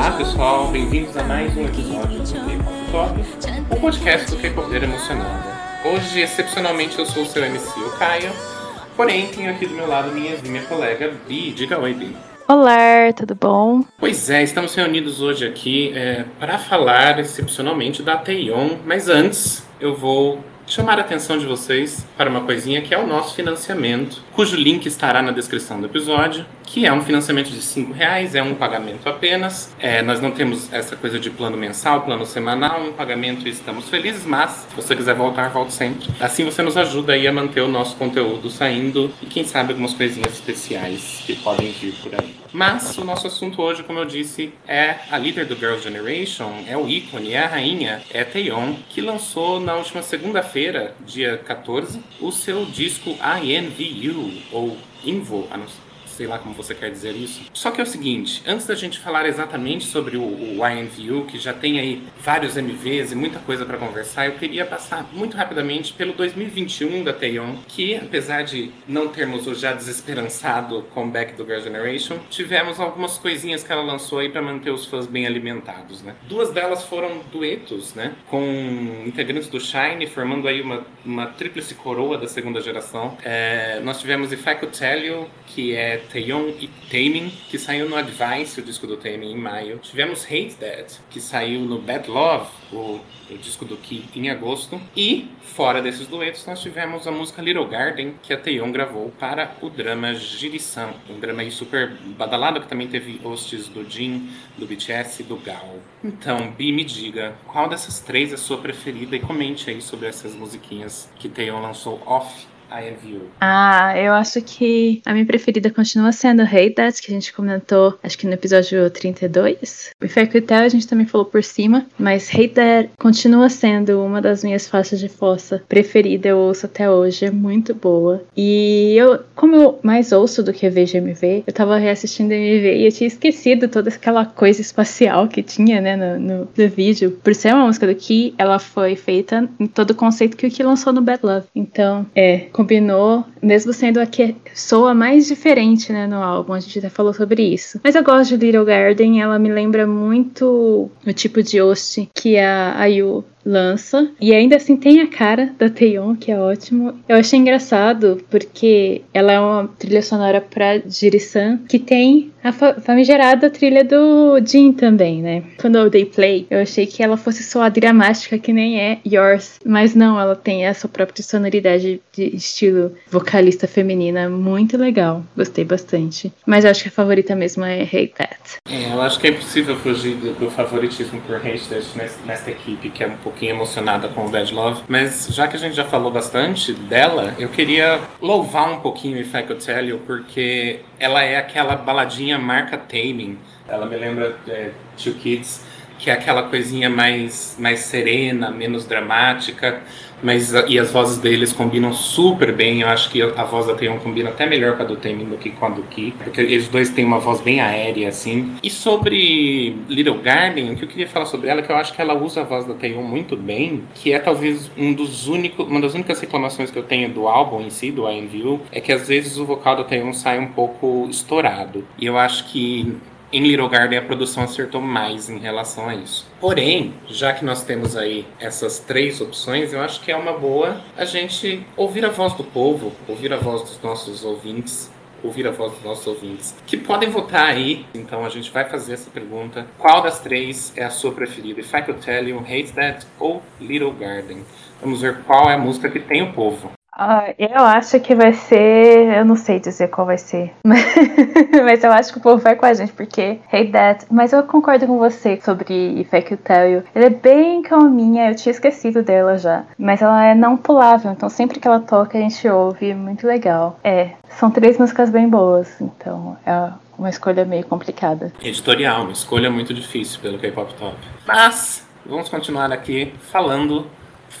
Olá pessoal, bem-vindos a mais um episódio do K-Pop Top, o podcast do K-Popeira Emocionada. Hoje, excepcionalmente, eu sou o seu MC, o Caio, porém tenho aqui do meu lado minha, minha colega Bi. Diga oi, Bi. Olá, tudo bom? Pois é, estamos reunidos hoje aqui é, para falar excepcionalmente da Taeyeon, mas antes eu vou chamar a atenção de vocês para uma coisinha que é o nosso financiamento, cujo link estará na descrição do episódio, que é um financiamento de cinco reais, é um pagamento apenas. É, nós não temos essa coisa de plano mensal, plano semanal, um pagamento e estamos felizes, mas se você quiser voltar, volte sempre. Assim você nos ajuda aí a manter o nosso conteúdo saindo e quem sabe algumas coisinhas especiais que podem vir por aí. Mas o nosso assunto hoje, como eu disse, é a líder do Girls' Generation, é o ícone, é a rainha, é Taeyeon, que lançou na última segunda-feira, dia 14, o seu disco INVU, ou Invo, a sei lá como você quer dizer isso. Só que é o seguinte, antes da gente falar exatamente sobre o, o YNVU, que já tem aí vários MVs e muita coisa para conversar, eu queria passar muito rapidamente pelo 2021 da Taeyeon, que apesar de não termos o já desesperançado comeback do Girl Generation, tivemos algumas coisinhas que ela lançou aí para manter os fãs bem alimentados, né? Duas delas foram duetos, né? Com integrantes do Shine, formando aí uma, uma tríplice coroa da segunda geração. É, nós tivemos If I Could Tell You, que é Taeyeon e Taemin, que saiu no Advice, o disco do Taemin, em maio. Tivemos Hate That, que saiu no Bad Love, o, o disco do Ki, em agosto. E, fora desses duetos, nós tivemos a música Little Garden, que a Taeyeon gravou para o drama Jirisan, um drama aí super badalado, que também teve hosts do Jin, do BTS e do Gal. Então, Bi, me diga, qual dessas três é a sua preferida e comente aí sobre essas musiquinhas que Taeyeon lançou off ah, eu acho que a minha preferida continua sendo Hey That, que a gente comentou, acho que no episódio 32. O Effect Tell a gente também falou por cima, mas Hey That continua sendo uma das minhas faixas de fossa preferida, eu ouço até hoje, é muito boa. E eu, como eu mais ouço do que vejo MV, eu tava reassistindo MV e eu tinha esquecido toda aquela coisa espacial que tinha, né, no, no, no vídeo. Por ser uma música do Ki, ela foi feita em todo o conceito que o Ki lançou no Bad Love. Então, é, combinou, mesmo sendo a que soa mais diferente, né, no álbum. A gente até falou sobre isso. Mas eu gosto de Little Garden, ela me lembra muito o tipo de host que a Ayu lança. E ainda assim tem a cara da Taeyeon, que é ótimo. Eu achei engraçado porque ela é uma trilha sonora pra Jiri-san, que tem a famigerada trilha do Jin também, né? Quando eu dei play, eu achei que ela fosse soar dramática, que nem é Yours. Mas não, ela tem a sua própria sonoridade de estilo vocalista feminina muito legal. Gostei bastante. Mas acho que a favorita mesmo é Hate That. É, eu acho que é impossível fugir do, favoritismo por Hate That nessa equipe, que é um pouquinho emocionada com o Bad Love. Mas já que a gente já falou bastante dela, eu queria louvar um pouquinho If I Could Tell You, porque ela é aquela baladinha marca Taming. Ela me lembra é, Two Kids, que é aquela coisinha mais, mais serena, menos dramática. Mas e as vozes deles combinam super bem. Eu acho que a voz da Taeyeon combina até melhor com a do Taemin do que com a do Ki, porque eles dois têm uma voz bem aérea assim. E sobre Little Garden, o que eu queria falar sobre ela é que eu acho que ela usa a voz da Taeyeon muito bem, que é talvez um dos únicos, uma das únicas reclamações que eu tenho do álbum em si, do I View, é que às vezes o vocal da Taeyeon sai um pouco estourado. E eu acho que em Little Garden a produção acertou mais em relação a isso. Porém, já que nós temos aí essas três opções, eu acho que é uma boa a gente ouvir a voz do povo, ouvir a voz dos nossos ouvintes, ouvir a voz dos nossos ouvintes, que podem votar aí. Então a gente vai fazer essa pergunta: qual das três é a sua preferida? If I Could Tell You, Hate That ou Little Garden? Vamos ver qual é a música que tem o povo. Uh, eu acho que vai ser. Eu não sei dizer qual vai ser. Mas eu acho que o povo vai com a gente, porque Hate That. Mas eu concordo com você sobre If I Could Tell You. Ela é bem calminha, eu tinha esquecido dela já. Mas ela é não pulável, então sempre que ela toca a gente ouve. Muito legal. É, são três músicas bem boas, então é uma escolha meio complicada. Editorial, uma escolha muito difícil pelo K-Pop Top. Mas. Vamos continuar aqui falando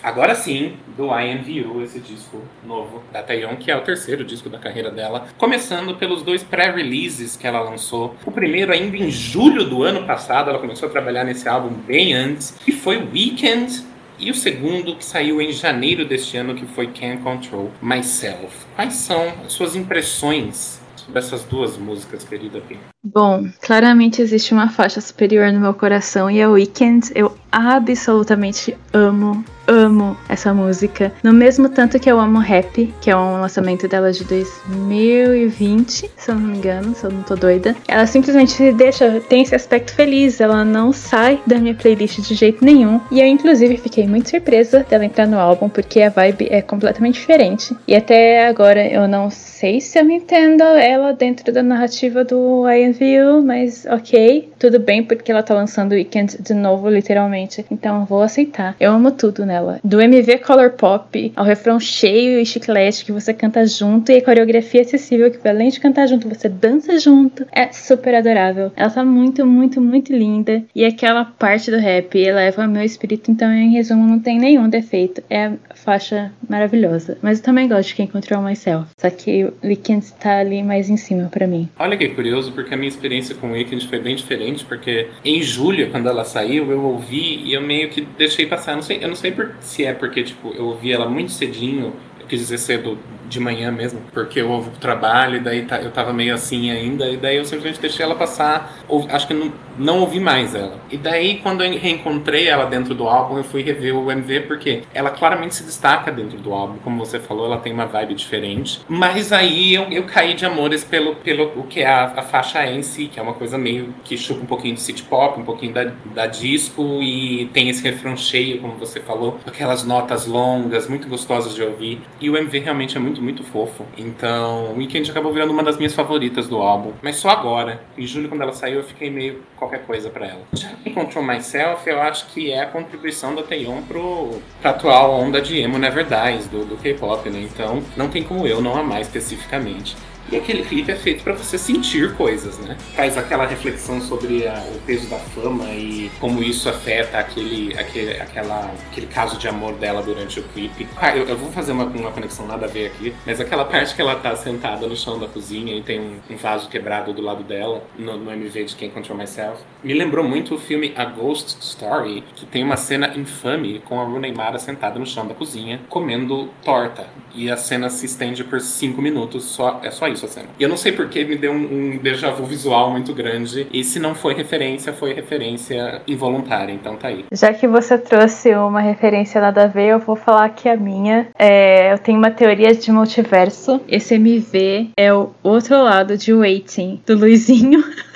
agora sim, do I Am You, esse disco novo da Taeyeon, que é o terceiro disco da carreira dela. Começando pelos dois pré-releases que ela lançou. O primeiro ainda em julho do ano passado, ela começou a trabalhar nesse álbum bem antes, que foi Weekend, e o segundo que saiu em janeiro deste ano, que foi Can't Control Myself. Quais são as suas impressões sobre essas duas músicas, querida Pi? Bom, claramente existe uma faixa superior no meu coração e é Weekend. Eu absolutamente amo, amo essa música. No mesmo tanto que eu amo Rap, que é um lançamento dela de 2020, se eu não me engano, se eu não tô doida. Ela simplesmente deixa, tem esse aspecto feliz, ela não sai da minha playlist de jeito nenhum. E eu, inclusive, fiquei muito surpresa dela entrar no álbum, porque a vibe é completamente diferente. E até agora eu não sei se eu entendo ela dentro da narrativa do INVU, mas ok, tudo bem, porque ela tá lançando Weekend de novo, literalmente então eu vou aceitar. Eu amo tudo nela. Do MV Color Pop ao refrão cheio e chiclete que você canta junto e a coreografia acessível que além de cantar junto, você dança junto. É super adorável. Ela tá muito, muito, muito linda. E aquela parte do rap eleva meu espírito, então em resumo não tem nenhum defeito. É faixa maravilhosa. Mas eu também gosto de quem Control Myself. Só que o Weekend tá ali mais em cima para mim. Olha que curioso, porque a minha experiência com o Weekend foi bem diferente, porque em julho, quando ela saiu, eu ouvi e eu meio que deixei passar. Eu não sei, eu não sei por, se é porque, tipo, eu ouvi ela muito cedinho, eu quis dizer cedo de manhã mesmo, porque eu o trabalho, e daí tá, eu tava meio assim ainda, e daí eu simplesmente deixei ela passar, acho que não, não ouvi mais ela. E daí, quando eu reencontrei ela dentro do álbum, eu fui rever o MV, porque ela claramente se destaca dentro do álbum, como você falou, ela tem uma vibe diferente. Mas aí eu, eu caí de amores pelo, pelo o que é a, a faixa em si, que é uma coisa meio que chupa um pouquinho de city pop, um pouquinho da, da disco, e tem esse refrão cheio, como você falou, aquelas notas longas, muito gostosas de ouvir. E o MV realmente é muito muito, muito fofo. Então, Weekend acabou virando uma das minhas favoritas do álbum. Mas só agora. Em julho, quando ela saiu, eu fiquei meio qualquer coisa para ela. Já Control Myself, eu acho que é a contribuição da Taeyeon pro, pra atual onda de emo Never Dies, do, do K-pop, né? Então, não tem como eu não amar especificamente. E aquele clipe é feito para você sentir coisas, né? Faz aquela reflexão sobre a, o peso da fama e como isso afeta aquele, aquele, aquela, aquele caso de amor dela durante o clipe. Ah, eu, eu vou fazer uma, uma conexão nada a ver aqui, mas aquela parte que ela tá sentada no chão da cozinha e tem um, um vaso quebrado do lado dela, no, no MV de Can't Control Myself, me lembrou muito o filme A Ghost Story, que tem uma cena infame com a Rooney Mara sentada no chão da cozinha, comendo torta. E a cena se estende por cinco minutos, só, é só isso essa cena. E eu não sei porque me deu um, um déjà vu visual muito grande. E se não foi referência, foi referência involuntária. Então tá aí. Já que você trouxe uma referência nada a ver, eu vou falar que a minha. É, eu tenho uma teoria de multiverso. Esse MV é o outro lado de Waiting, do Luizinho.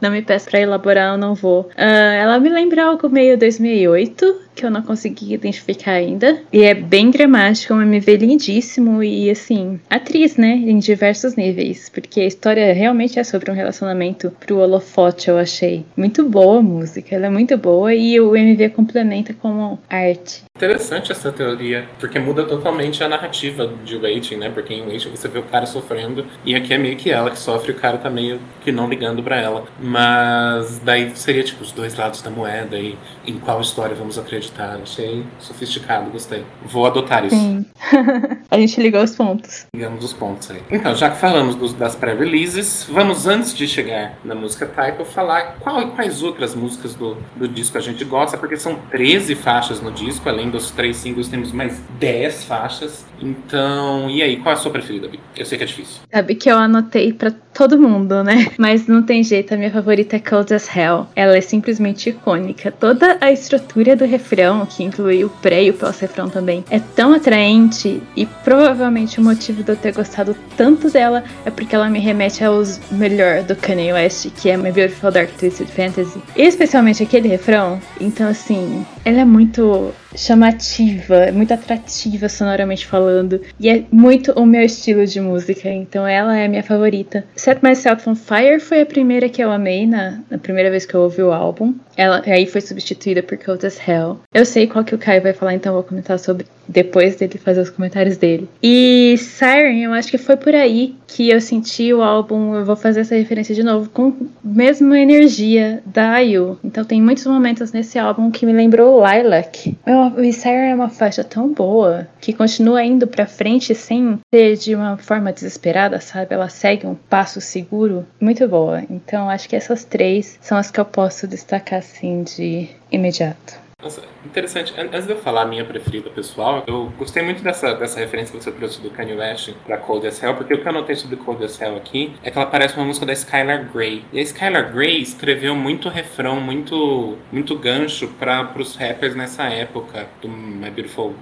Não me peça para elaborar, eu não vou. Uh, ela me lembra algo meio 2008, que eu não consegui identificar ainda. E é bem dramático, é um MV lindíssimo e, assim, atriz, né? Em diversos níveis. Porque a história realmente é sobre um relacionamento pro holofote, eu achei. Muito boa a música, ela é muito boa e o MV complementa como arte. Interessante essa teoria, porque muda totalmente a narrativa de Waiting, né? Porque em Waiting você vê o cara sofrendo e aqui é meio que ela que sofre o cara tá meio que não ligando para ela. Mas daí seria tipo os dois lados da moeda e em qual história vamos acreditar acreditar. Achei sofisticado, gostei. Vou adotar isso. Sim. a gente ligou os pontos. Ligamos os pontos aí. Então, já que falamos dos, das pré-releases, vamos antes de chegar na música Type, falar qual, quais outras músicas do, do disco a gente gosta, porque são 13 faixas no disco, além dos três singles, temos mais 10 faixas. Então, e aí, qual é a sua preferida, Bi? Eu sei que é difícil. Sabe que eu anotei para todo mundo, né? Mas não tem jeito, a minha favorita é Cold as Hell. Ela é simplesmente icônica. Toda a estrutura do refrão, que inclui o pré e o pós-refrão também, é tão atraente e provavelmente o motivo de eu ter gostado tanto dela é porque ela me remete aos melhor do Kanye West, que é My Beautiful Dark Twisted Fantasy. E especialmente aquele refrão. Então, assim, ela é muito chamativa, é muito atrativa sonoramente falando. E é muito o meu estilo de música, então ela é a minha favorita. Set Myself on Fire foi a primeira que eu amei na, na primeira vez que eu ouvi o álbum. Ela aí foi substituída por Cold as Hell. Eu sei qual que o Caio vai falar, então vou comentar sobre depois dele fazer os comentários dele. E Siren, eu acho que foi por aí que eu senti o álbum, eu vou fazer essa referência de novo, com mesma energia da IU. Então tem muitos momentos nesse álbum que me lembrou Lilac. O Siren é uma faixa tão boa que continua indo pra frente sem ser de uma forma desesperada, sabe? Ela segue um passo seguro. Muito boa. Então acho que essas três são as que eu posso destacar assim de imediato. Nossa, interessante. Antes de eu falar a minha preferida pessoal, eu gostei muito dessa, dessa referência que você trouxe do Kanye West pra Cold as Hell, porque o que eu notei sobre Cold as Hell aqui é que ela parece uma música da Skylar Grey. E a Skylar Grey escreveu muito refrão, muito, muito gancho para os rappers nessa época do My Beautiful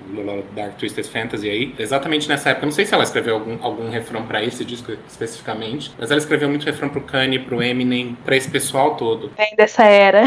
Dark Twisted Fantasy aí. Exatamente nessa época. Eu não sei se ela escreveu algum, algum refrão para esse disco especificamente, mas ela escreveu muito refrão pro Kanye, pro Eminem, para esse pessoal todo. Vem dessa era.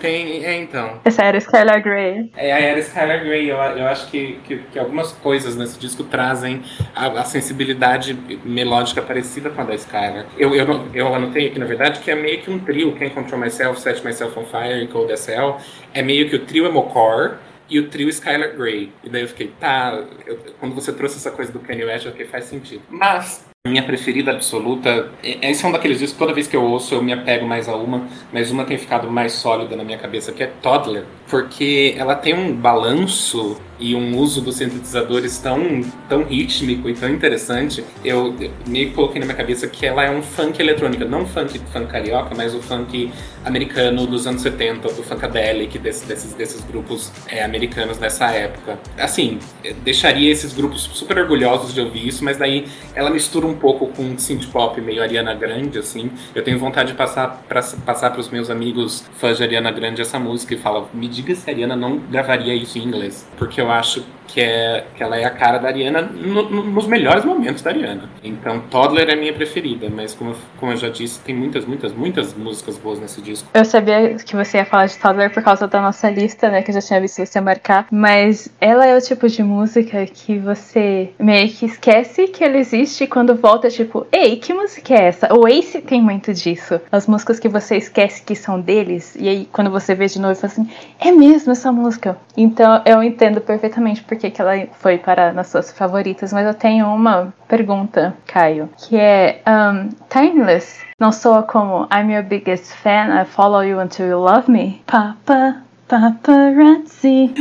Tem, é então. Essa era Skylar Skylar Grey. É, a era Skylar Grey. Eu, eu acho que, que, que, algumas coisas nesse disco trazem a, a, sensibilidade melódica parecida com a da Skylar. Eu, eu, eu anotei aqui, na verdade, que é meio que um trio. Quem Control Myself, Set Myself on Fire e Cold Hell. É meio que o trio Emocore e o trio Skylar Grey. E daí eu fiquei, tá, eu, quando você trouxe essa coisa do Kanye West, eu fiquei, faz sentido. Mas minha preferida absoluta, esse é um daqueles discos, toda vez que eu ouço eu me apego mais a uma, mas uma tem ficado mais sólida na minha cabeça, que é Toddler, porque ela tem um balanço e um uso dos sintetizadores tão, tão rítmico e tão interessante, eu, meio que coloquei na minha cabeça que ela é um funk eletrônico, não funk, funk carioca, mas o funk americano dos anos 70, do funkadelic, desse, desses, desses grupos é, americanos nessa época. Assim, deixaria esses grupos super orgulhosos de ouvir isso, mas daí ela mistura um pouco com synth pop meio Ariana Grande, assim. Eu tenho vontade de passar para passar os meus amigos fãs de Ariana Grande essa música e falar, me diga se a Ariana não gravaria isso em inglês, porque eu acho que, é, que ela é a cara da Ariana no, no, nos melhores momentos da Ariana. Então, Toddler é minha preferida, mas como, como eu já disse, tem muitas, muitas, muitas músicas boas nesse disco. Eu sabia que você ia falar de Toddler por causa da nossa lista, né, que eu já tinha visto você marcar, mas ela é o tipo de música que você meio que esquece que ela existe quando volta, tipo, ei, que música é essa? O Ace tem muito disso. As músicas que você esquece que são deles, e aí quando você vê de novo, fala assim, é mesmo essa música. Então, eu entendo perfeitamente porque que ela foi para nas suas favoritas, mas eu tenho uma pergunta, Caio, que é um, Timeless não soa como I'm your biggest fan, I follow you until you love me? Papa, paparazzi.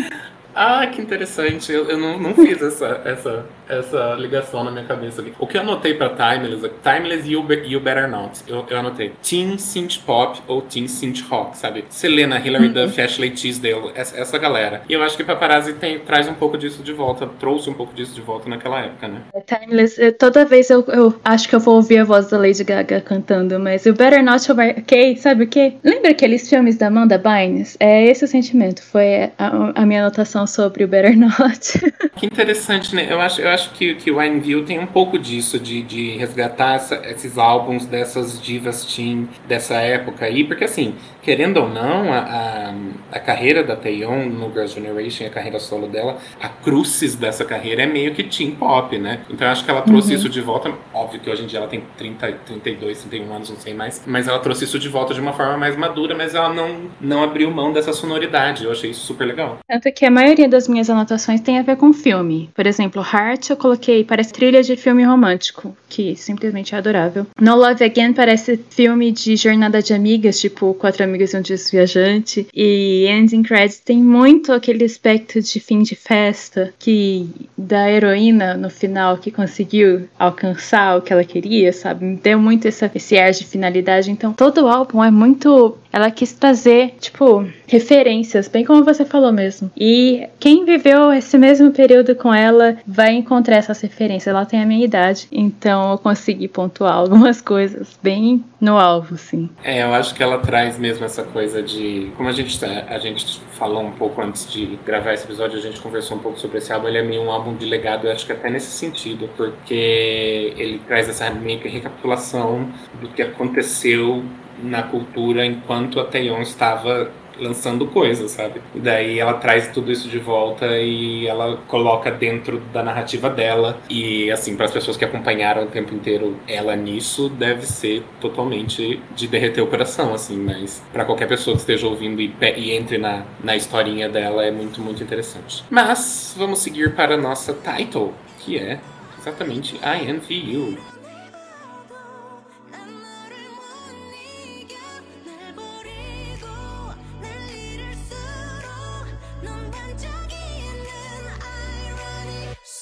Ah, que interessante. Eu, eu não, não fiz essa, essa essa ligação na minha cabeça ali. O que eu anotei pra Timeless, Timeless e o, o Better Not, eu, eu anotei Teen Synth Pop ou Teen Synth Rock, sabe? Selena, Hilary uhum. Duff, Ashley Tisdale, essa, essa, galera. E eu acho que Paparazzi tem, traz um pouco disso de volta, trouxe um pouco disso de volta naquela época, né? É, Timeless, toda vez eu, eu acho que eu vou ouvir a voz da Lady Gaga cantando, mas o Better Not, ok, sabe o quê? Lembra aqueles filmes da Amanda Bynes? É esse o sentimento, foi a, a minha anotação sobre o Better Not. que interessante, né? Eu acho, eu acho que, que o Wineville tem um pouco disso, de, de resgatar essa, esses álbuns dessas divas teen dessa época aí, porque assim, querendo ou não, a, a, a carreira da Taeyeon no Girls' Generation, a carreira solo dela, a crucis dessa carreira é meio que teen pop, né? Então eu acho que ela trouxe uhum. isso de volta, óbvio que hoje em dia ela tem 30, 32, 31 anos, não sei mais, mas ela trouxe isso de volta de uma forma mais madura, mas ela não, não abriu mão dessa sonoridade, eu achei isso super legal. Tanto que a maioria das minhas anotações tem a ver com filme. Por exemplo, Heart eu coloquei, parece trilha de filme romântico, que simplesmente é adorável. No Love Again parece filme de jornada de amigas, tipo Quatro Amigas e um Desviajante. E Ending Credits tem muito aquele aspecto de fim de festa, que da heroína no final que conseguiu alcançar o que ela queria, sabe? Deu muito essa, esse ar de finalidade. Então todo o álbum é muito ela quis trazer, tipo, referências, bem como você falou mesmo. E quem viveu esse mesmo período com ela vai encontrar essas referências. Ela tem a minha idade, então eu consegui pontuar algumas coisas bem no alvo, sim. É, eu acho que ela traz mesmo essa coisa de. Como a gente, tá, a gente falou um pouco antes de gravar esse episódio, a gente conversou um pouco sobre esse álbum. Ele é meio um álbum de legado, eu acho que até nesse sentido, porque ele traz essa meio que recapitulação do que aconteceu na cultura enquanto a Taeyeon estava lançando coisas, sabe? E daí ela traz tudo isso de volta e ela coloca dentro da narrativa dela. E assim, para as pessoas que acompanharam o tempo inteiro ela nisso, deve ser totalmente de derreter o coração, assim. Mas para qualquer pessoa que esteja ouvindo e, e, entre na, na historinha dela, é muito, muito interessante. Mas vamos seguir para a nossa title, que é exatamente I Envy You.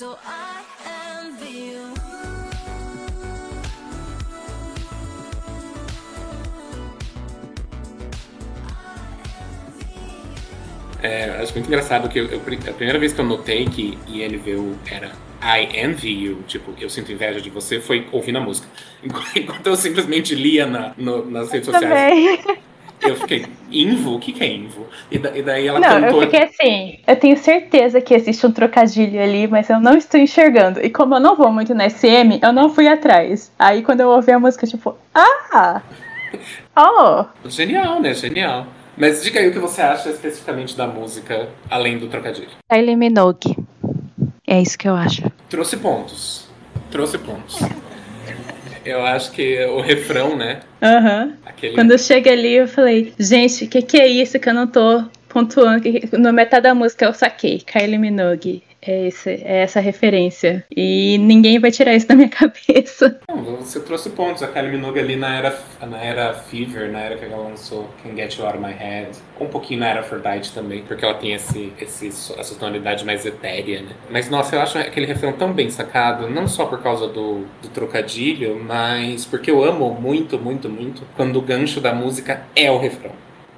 So I envy you. É, acho muito engraçado que eu, eu, a primeira vez que eu notei que INVU era I envy you, tipo, eu sinto inveja de você, foi ouvindo a música. Enquanto eu simplesmente lia na, no, nas redes sociais. Também. Eu fiquei, Invo? O que, que é Invo? E, da, e daí ela não, cantou. Eu fiquei assim, eu tenho certeza que existe um trocadilho ali, mas eu não estou enxergando. E como eu não vou muito na SM, eu não fui atrás. Aí quando eu ouvi a música, tipo, ah! Oh! Genial, né? Genial. Mas diga aí o que você acha especificamente da música, além do trocadilho. Kylie Minogue. É isso que eu acho. Trouxe pontos. Trouxe pontos. Eu acho que o refrão, né? Aham. Uhum. Aquele... Quando chega ali, eu falei, gente, o que, que é isso que eu não tô pontuando? No metade da música eu saquei. Kylie Minogue. É, esse, é essa referência. E ninguém vai tirar isso da minha cabeça. Não, você trouxe pontos. A Kylie Minogue ali na era, na era Fever, na era que ela lançou Can Get You Out of My Head. Um pouquinho na era Aphrodite também, porque ela tem esse, esse, essa tonalidade mais etérea, né? Mas, nossa, eu acho aquele refrão tão bem sacado, não só por causa do, do trocadilho, mas porque eu amo muito, muito, muito quando o gancho da música é o refrão.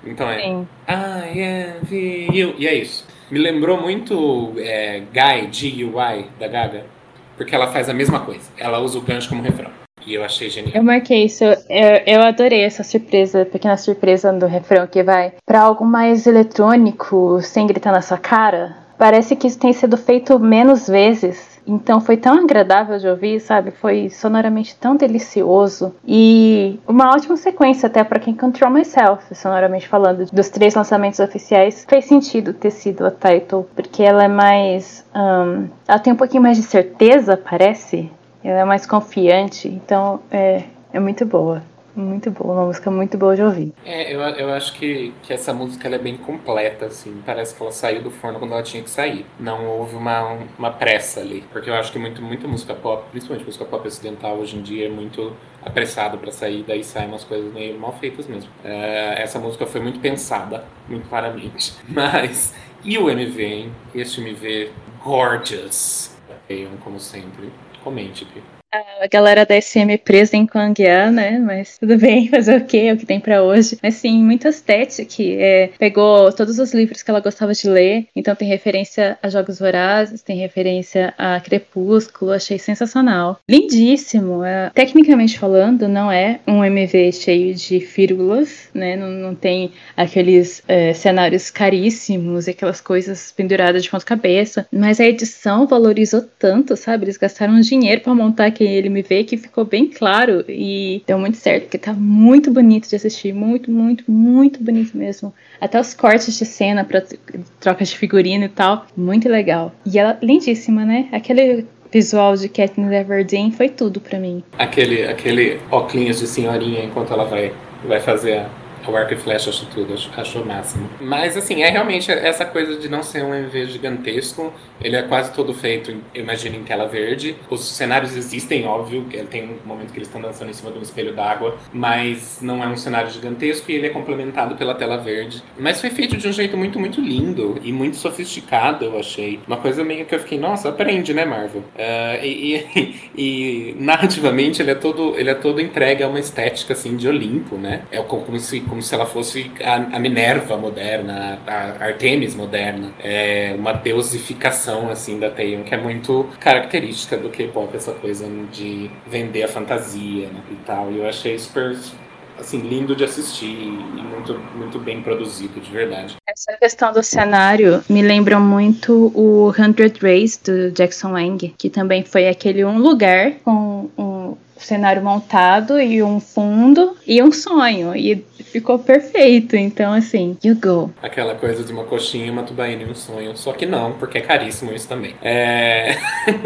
Então é Sim. I am you. E é isso. Me lembrou muito é, Guy, G-U-Y, da Gaga, porque ela faz a mesma coisa. Ela usa o gancho como refrão. E eu achei genial. Eu marquei isso. Eu, eu adorei essa surpresa, pequena surpresa do refrão que vai para algo mais eletrônico, sem gritar na sua cara. Parece que isso tem sido feito menos vezes então foi tão agradável de ouvir, sabe? Foi sonoramente tão delicioso e uma ótima sequência até para quem Control Myself, sonoramente falando, dos três lançamentos oficiais. Fez sentido ter sido a title, porque ela é mais. Um, ela tem um pouquinho mais de certeza, parece. Ela é mais confiante, então é, é muito boa. Muito boa, uma música muito boa de ouvir. É, eu, eu acho que, que essa música é bem completa, assim. Parece que ela saiu do forno quando ela tinha que sair. Não houve uma, uma pressa ali. Porque eu acho que muito, muita música pop, principalmente música pop ocidental, hoje em dia é muito apressado para sair, daí saem umas coisas meio mal feitas mesmo. É, essa música foi muito pensada, muito claramente. Mas, e o MV, hein? Este MV gorgeous. Como sempre. Comente, Pi a galera da SM presa em Kwangya, né? Mas tudo bem, fazer o quê? É o que tem para hoje. Mas sim, muito estética. É, pegou todos os livros que ela gostava de ler, então tem referência a Jogos Vorazes, tem referência a Crepúsculo, achei sensacional. Lindíssimo. É, tecnicamente falando, não é um MV cheio de fírulas, né? Não, não tem aqueles é, cenários caríssimos e aquelas coisas penduradas de ponta cabeça, mas a edição valorizou tanto, sabe? Eles gastaram dinheiro para montar aquele ele me vê que ficou bem claro e deu muito certo, porque tá muito bonito de assistir, muito, muito, muito bonito mesmo. Até os cortes de cena para trocas de figurino e tal, muito legal. E ela lindíssima, né? Aquele visual de Katniss Everdeen foi tudo para mim. Aquele aquele óculos de senhorinha enquanto ela vai vai fazer a o arco e flecha acho tudo, acho, acho o máximo. Mas assim, é realmente essa coisa de não ser um MV gigantesco. Ele é quase todo feito, eu imagino, em tela verde. Os cenários existem, óbvio, tem um momento que eles estão dançando em cima de um espelho d'água, mas não é um cenário gigantesco e ele é complementado pela tela verde. Mas foi feito de um jeito muito, muito lindo e muito sofisticado, eu achei. Uma coisa meio que eu fiquei, nossa, aprende, né, Marvel? Uh, e, e, e, narrativamente ele é todo, ele é todo entregue a uma estética assim de Olimpo, né? É como se como se ela fosse a, a Minerva moderna, a Artemis moderna. É uma deusificação, assim, da Taeyeon, que é muito característica do K-pop, essa coisa de vender a fantasia né, e tal. E eu achei super assim, lindo de assistir e muito, muito bem produzido, de verdade. Essa questão do cenário me lembra muito o Hundred Rays do Jackson Wang, que também foi aquele um lugar com um cenário montado e um fundo e um sonho. E ficou perfeito. Então, assim, you go. Aquela coisa de uma coxinha, uma tubaína e um sonho. Só que não, porque é caríssimo isso também. É...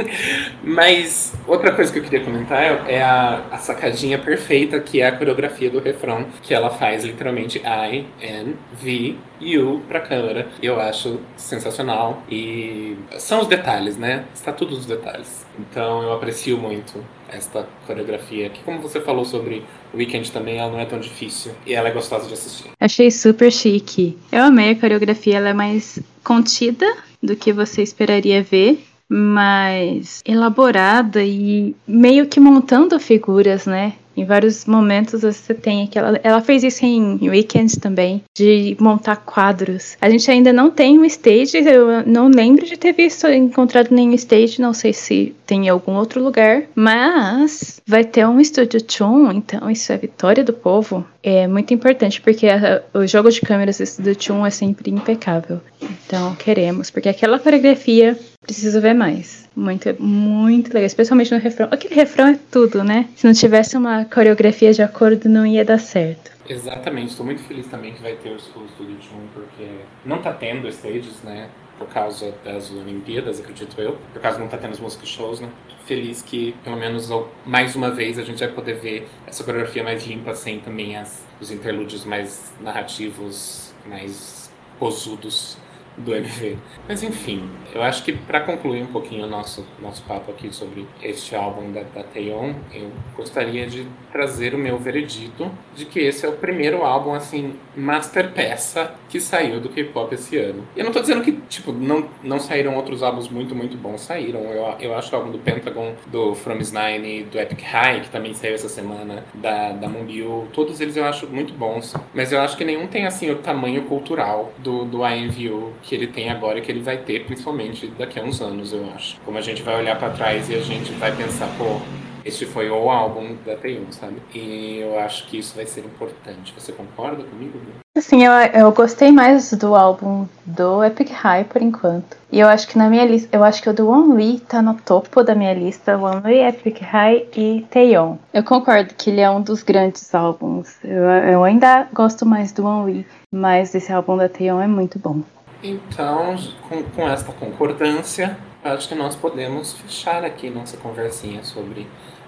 Mas outra coisa que eu queria comentar é a, a sacadinha perfeita que é a coreografia do refrão, que ela faz literalmente I, N, V, U pra câmera. Eu acho sensacional. E são os detalhes, né? Está tudo nos detalhes. Então eu aprecio muito esta coreografia, que como você falou sobre o Weekend também, ela não é tão difícil e ela é gostosa de assistir. Achei super chique. Eu amei a coreografia, ela é mais contida do que você esperaria ver, mais elaborada e meio que montando figuras, né? Em vários momentos você tem aquela. Ela fez isso em Weekends também, de montar quadros. A gente ainda não tem um stage, eu não lembro de ter visto, encontrado nenhum stage, não sei se tem em algum outro lugar, mas vai ter um estúdio Chun, então isso é vitória do povo. É muito importante porque a, o jogo de câmeras do estúdio Chun é sempre impecável. Então queremos, porque aquela coreografia preciso ver mais. Muito, muito legal, especialmente no refrão. Aquele refrão é tudo, né? Se não tivesse uma coreografia de acordo, não ia dar certo. Exatamente, estou muito feliz também que vai ter o School Studio Chun, porque não tá tendo stages, né? Por causa das Olimpíadas, acredito eu. Por causa não tá tendo os músicos shows, né? Feliz que, pelo menos, mais uma vez, a gente vai poder ver essa coreografia mais limpa, sem também as, os interlúdios mais narrativos, mais posudos do MV. Mas enfim, eu acho que para concluir um pouquinho o nosso, nosso papo aqui sobre este álbum da, da Taeyeon, eu gostaria de trazer o meu veredito de que esse é o primeiro álbum, assim, master peça que saiu do K-pop esse ano. E eu não tô dizendo que, tipo, não, não saíram outros álbuns muito, muito bons, saíram. Eu, eu acho o álbum do Pentagon, do From Nine, do Epic High, que também saiu essa semana, da, da Moonbyul, todos eles eu acho muito bons. Mas eu acho que nenhum tem, assim, o tamanho cultural do, do IMVU que ele tem agora e que ele vai ter, principalmente daqui a uns anos, eu acho. Como a gente vai olhar para trás e a gente vai pensar, pô, este foi o álbum da T1, sabe? E eu acho que isso vai ser importante. Você concorda comigo? Sim, eu, eu gostei mais do álbum do Epic High por enquanto. E eu acho que na minha lista, eu acho que o do One Lee tá no topo da minha lista, One Lee, Epic High e Taeyeon. Eu concordo que ele é um dos grandes álbuns. Eu, eu ainda gosto mais do One Lee, mas esse álbum da Taeyeon é muito bom. Então, com, com esta concordância, acho que nós podemos fechar aqui nossa conversinha sobre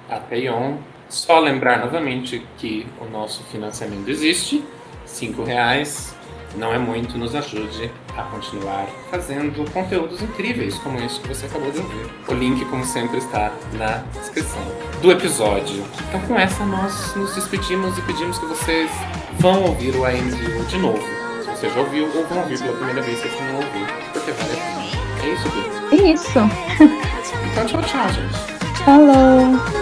a Payon. Só lembrar novamente que o nosso financiamento existe, cinco reais não é muito, nos ajude a continuar fazendo conteúdos incríveis como este que você acabou de ouvir. O link, como sempre, está na descrição do episódio. Então, com essa, nós nos despedimos e pedimos que vocês vão ouvir o AMVU de novo você já ouviu ou vão ouvir pela primeira vez se você não ouviu, porque vale a pena. É isso, Bia. É isso. Então tchau, tchau, gente. Falou.